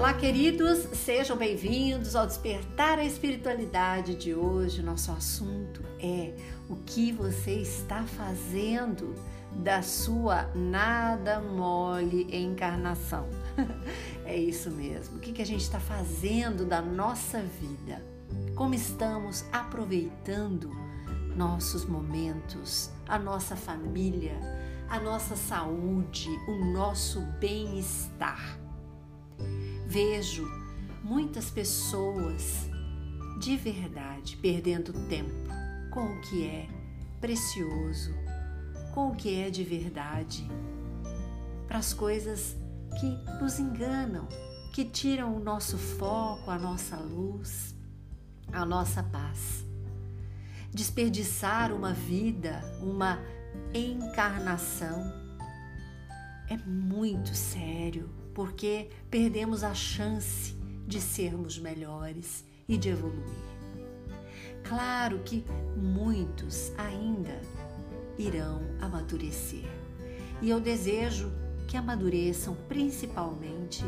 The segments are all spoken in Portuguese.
Olá, queridos, sejam bem-vindos ao Despertar a Espiritualidade de hoje. Nosso assunto é o que você está fazendo da sua nada mole encarnação. é isso mesmo. O que a gente está fazendo da nossa vida? Como estamos aproveitando nossos momentos, a nossa família, a nossa saúde, o nosso bem-estar? Vejo muitas pessoas de verdade perdendo tempo com o que é precioso, com o que é de verdade, para as coisas que nos enganam, que tiram o nosso foco, a nossa luz, a nossa paz. Desperdiçar uma vida, uma encarnação é muito sério porque perdemos a chance de sermos melhores e de evoluir. Claro que muitos ainda irão amadurecer e eu desejo que amadureçam principalmente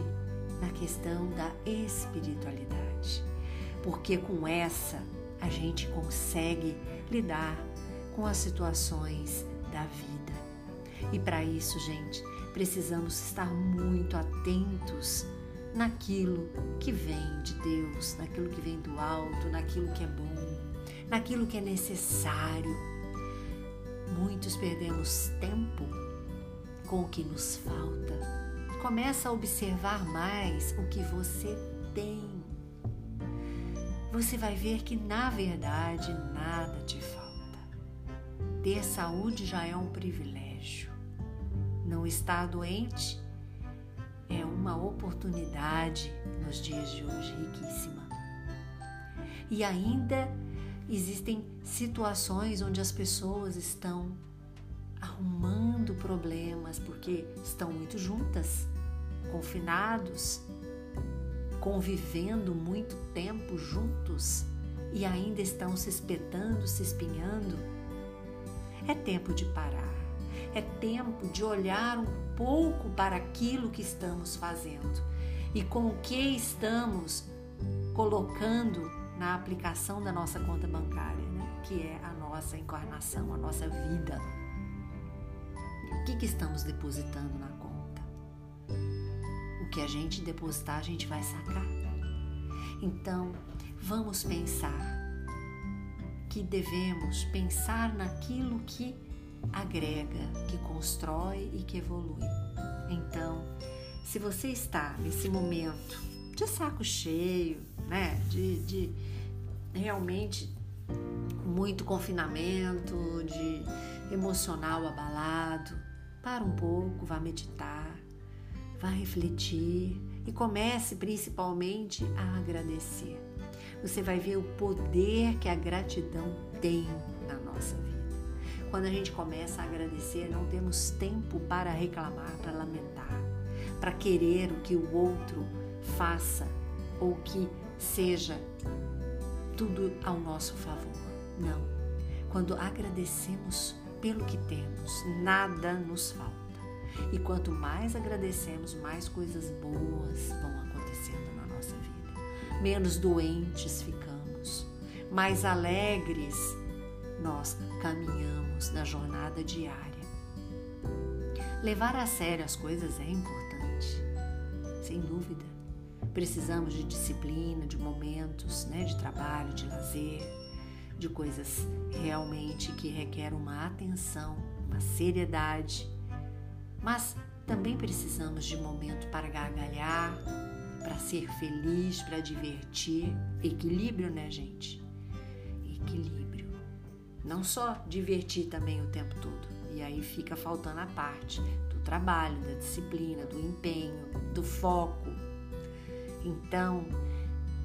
na questão da espiritualidade, porque com essa a gente consegue lidar com as situações da vida. E para isso, gente, precisamos estar muito atentos naquilo que vem de Deus, naquilo que vem do alto, naquilo que é bom, naquilo que é necessário. Muitos perdemos tempo com o que nos falta. Começa a observar mais o que você tem. Você vai ver que na verdade nada te falta. Ter saúde já é um privilégio. Não estar doente é uma oportunidade nos dias de hoje riquíssima. E ainda existem situações onde as pessoas estão arrumando problemas porque estão muito juntas, confinados, convivendo muito tempo juntos e ainda estão se espetando, se espinhando. É tempo de parar é tempo de olhar um pouco para aquilo que estamos fazendo e com o que estamos colocando na aplicação da nossa conta bancária, né? que é a nossa encarnação, a nossa vida. O que, que estamos depositando na conta? O que a gente depositar, a gente vai sacar. Então, vamos pensar que devemos pensar naquilo que agrega, que constrói e que evolui. Então, se você está nesse momento de saco cheio, né, de, de realmente muito confinamento, de emocional abalado, para um pouco, vá meditar, vá refletir e comece principalmente a agradecer. Você vai ver o poder que a gratidão tem na nossa vida. Quando a gente começa a agradecer, não temos tempo para reclamar, para lamentar, para querer o que o outro faça ou que seja tudo ao nosso favor. Não. Quando agradecemos pelo que temos, nada nos falta. E quanto mais agradecemos, mais coisas boas vão acontecendo na nossa vida. Menos doentes ficamos, mais alegres nós caminhamos na jornada diária. Levar a sério as coisas é importante, sem dúvida. Precisamos de disciplina, de momentos né, de trabalho, de lazer, de coisas realmente que requerem uma atenção, uma seriedade. Mas também precisamos de momento para gargalhar, para ser feliz, para divertir. Equilíbrio, né, gente? Equilíbrio. Não só divertir também o tempo todo. E aí fica faltando a parte do trabalho, da disciplina, do empenho, do foco. Então,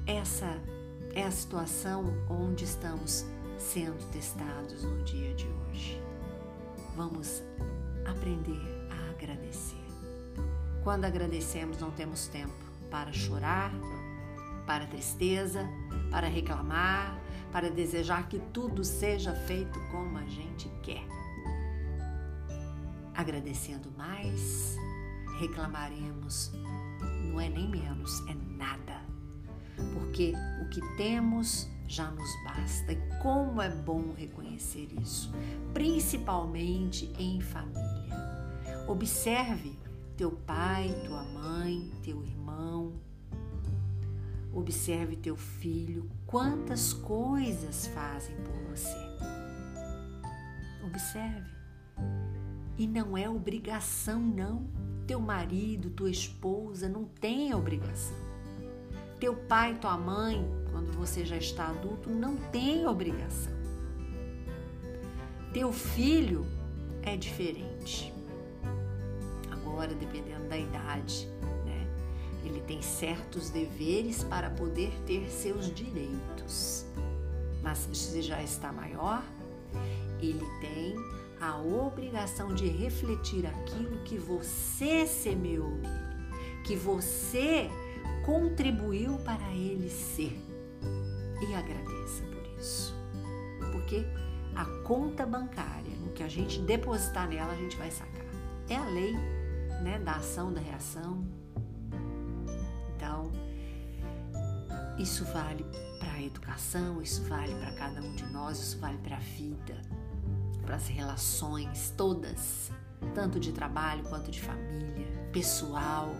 essa é a situação onde estamos sendo testados no dia de hoje. Vamos aprender a agradecer. Quando agradecemos, não temos tempo para chorar, para tristeza, para reclamar, para desejar que tudo seja feito como a gente quer. Agradecendo mais, reclamaremos. Não é nem menos, é nada. Porque o que temos já nos basta. E como é bom reconhecer isso, principalmente em família. Observe teu pai, tua mãe, teu irmão. Observe teu filho, quantas coisas fazem por você. Observe. E não é obrigação, não. Teu marido, tua esposa não tem obrigação. Teu pai, tua mãe, quando você já está adulto, não tem obrigação. Teu filho é diferente. Agora, dependendo da idade? Ele tem certos deveres para poder ter seus direitos. Mas se já está maior, ele tem a obrigação de refletir aquilo que você semeou nele, que você contribuiu para ele ser. E agradeça por isso. Porque a conta bancária, no que a gente depositar nela, a gente vai sacar. É a lei né, da ação, da reação. Isso vale para a educação, isso vale para cada um de nós, isso vale para a vida para as relações todas, tanto de trabalho quanto de família, pessoal.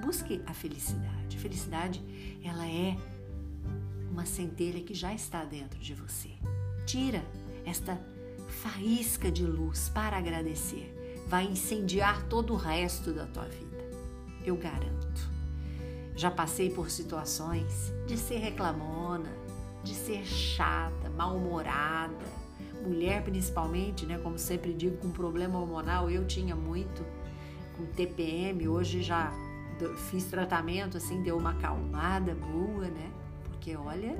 Busque a felicidade. A felicidade, ela é uma centelha que já está dentro de você. Tira esta faísca de luz para agradecer. Vai incendiar todo o resto da tua vida. Eu garanto. Já passei por situações de ser reclamona, de ser chata, mal-humorada, mulher principalmente, né, como sempre digo, com problema hormonal, eu tinha muito com TPM, hoje já fiz tratamento assim, deu uma acalmada boa, né? Porque olha,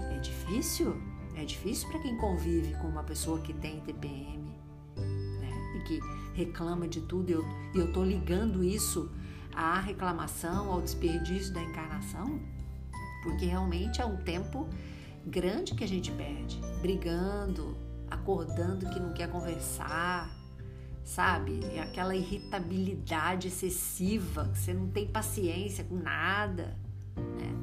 é difícil, é difícil para quem convive com uma pessoa que tem TPM, né? E que reclama de tudo. Eu eu tô ligando isso à reclamação, ao desperdício da encarnação, porque realmente é um tempo grande que a gente perde, brigando, acordando que não quer conversar, sabe? Aquela irritabilidade excessiva, que você não tem paciência com nada, né?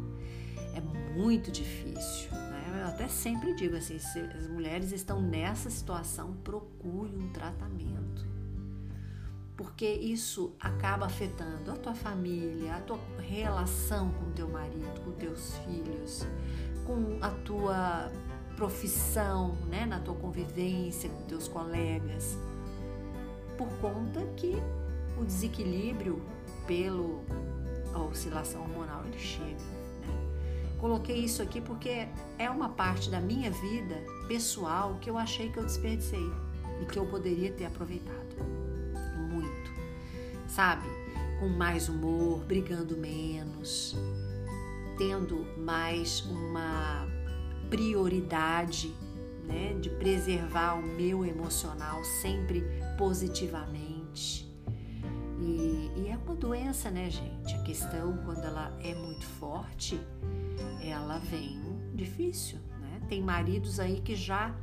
É muito difícil, né? Eu até sempre digo assim, se as mulheres estão nessa situação, procure um tratamento. Porque isso acaba afetando a tua família, a tua relação com teu marido, com teus filhos, com a tua profissão, né, na tua convivência com teus colegas, por conta que o desequilíbrio pelo a oscilação hormonal ele chega. Né? Coloquei isso aqui porque é uma parte da minha vida pessoal que eu achei que eu desperdicei e que eu poderia ter aproveitado sabe? Com mais humor, brigando menos, tendo mais uma prioridade, né, de preservar o meu emocional sempre positivamente. E, e, é uma doença, né, gente? A questão, quando ela é muito forte, ela vem difícil, né? Tem maridos aí que já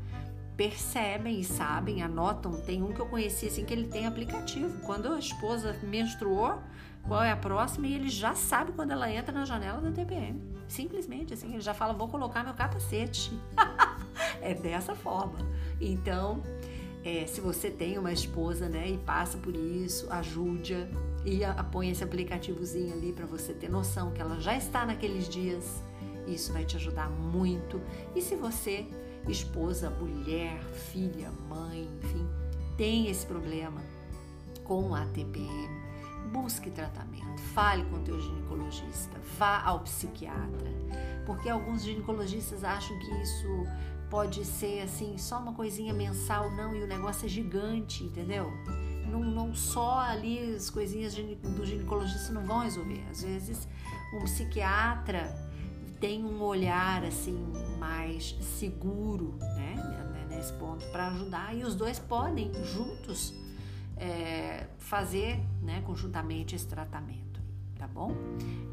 percebem e sabem, anotam. Tem um que eu conheci assim que ele tem aplicativo. Quando a esposa menstruou, qual é a próxima e ele já sabe quando ela entra na janela da TPM. Simplesmente assim, ele já fala: "Vou colocar meu capacete". é dessa forma. Então, é, se você tem uma esposa, né, e passa por isso, ajude-a e a, põe esse aplicativozinho ali para você ter noção que ela já está naqueles dias. Isso vai te ajudar muito. E se você, esposa, mulher, filha, mãe, enfim, tem esse problema com a TPM, busque tratamento, fale com o teu ginecologista, vá ao psiquiatra, porque alguns ginecologistas acham que isso pode ser assim só uma coisinha mensal, não, e o negócio é gigante, entendeu? Não, não só ali as coisinhas do ginecologista não vão resolver. Às vezes um psiquiatra tem um olhar assim mais seguro, né, nesse ponto para ajudar e os dois podem juntos é, fazer né, conjuntamente esse tratamento, tá bom?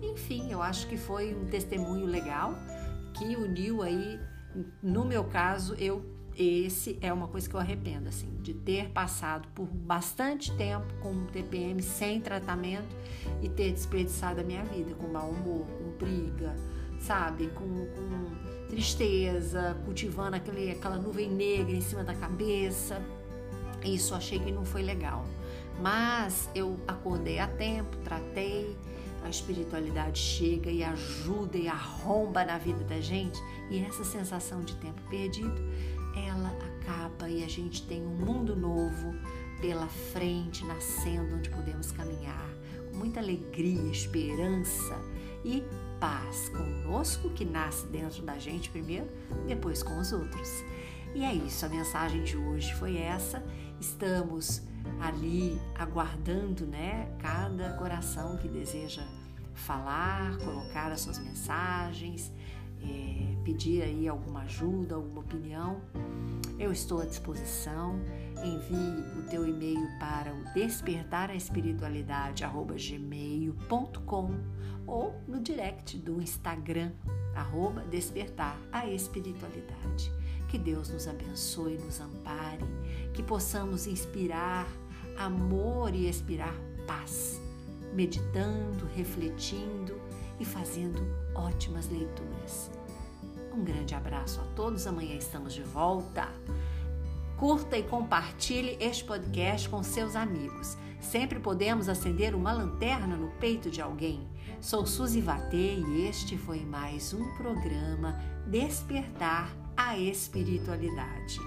Enfim, eu acho que foi um testemunho legal que uniu aí, no meu caso, eu esse é uma coisa que eu arrependo, assim, de ter passado por bastante tempo com TPM sem tratamento e ter desperdiçado a minha vida com mau humor, com briga, sabe, com, com tristeza, cultivando aquele, aquela nuvem negra em cima da cabeça. Isso achei que não foi legal. Mas eu acordei a tempo, tratei, a espiritualidade chega e ajuda e arromba na vida da gente, e essa sensação de tempo perdido ela acaba e a gente tem um mundo novo pela frente, nascendo, onde podemos caminhar com muita alegria, esperança e paz conosco, que nasce dentro da gente primeiro, depois com os outros. E é isso, a mensagem de hoje foi essa. Estamos ali aguardando, né, cada coração que deseja falar, colocar as suas mensagens, é, pedir aí alguma ajuda, alguma opinião, eu estou à disposição. Envie o teu e-mail para o despertarespiritualidade@gmail.com ou no direct do Instagram arroba despertar a espiritualidade. Que Deus nos abençoe, nos ampare, que possamos inspirar amor e expirar paz, meditando, refletindo e fazendo ótimas leituras. Um grande abraço a todos. Amanhã estamos de volta. Curta e compartilhe este podcast com seus amigos. Sempre podemos acender uma lanterna no peito de alguém. Sou Suzy Vatê e este foi mais um programa Despertar a Espiritualidade.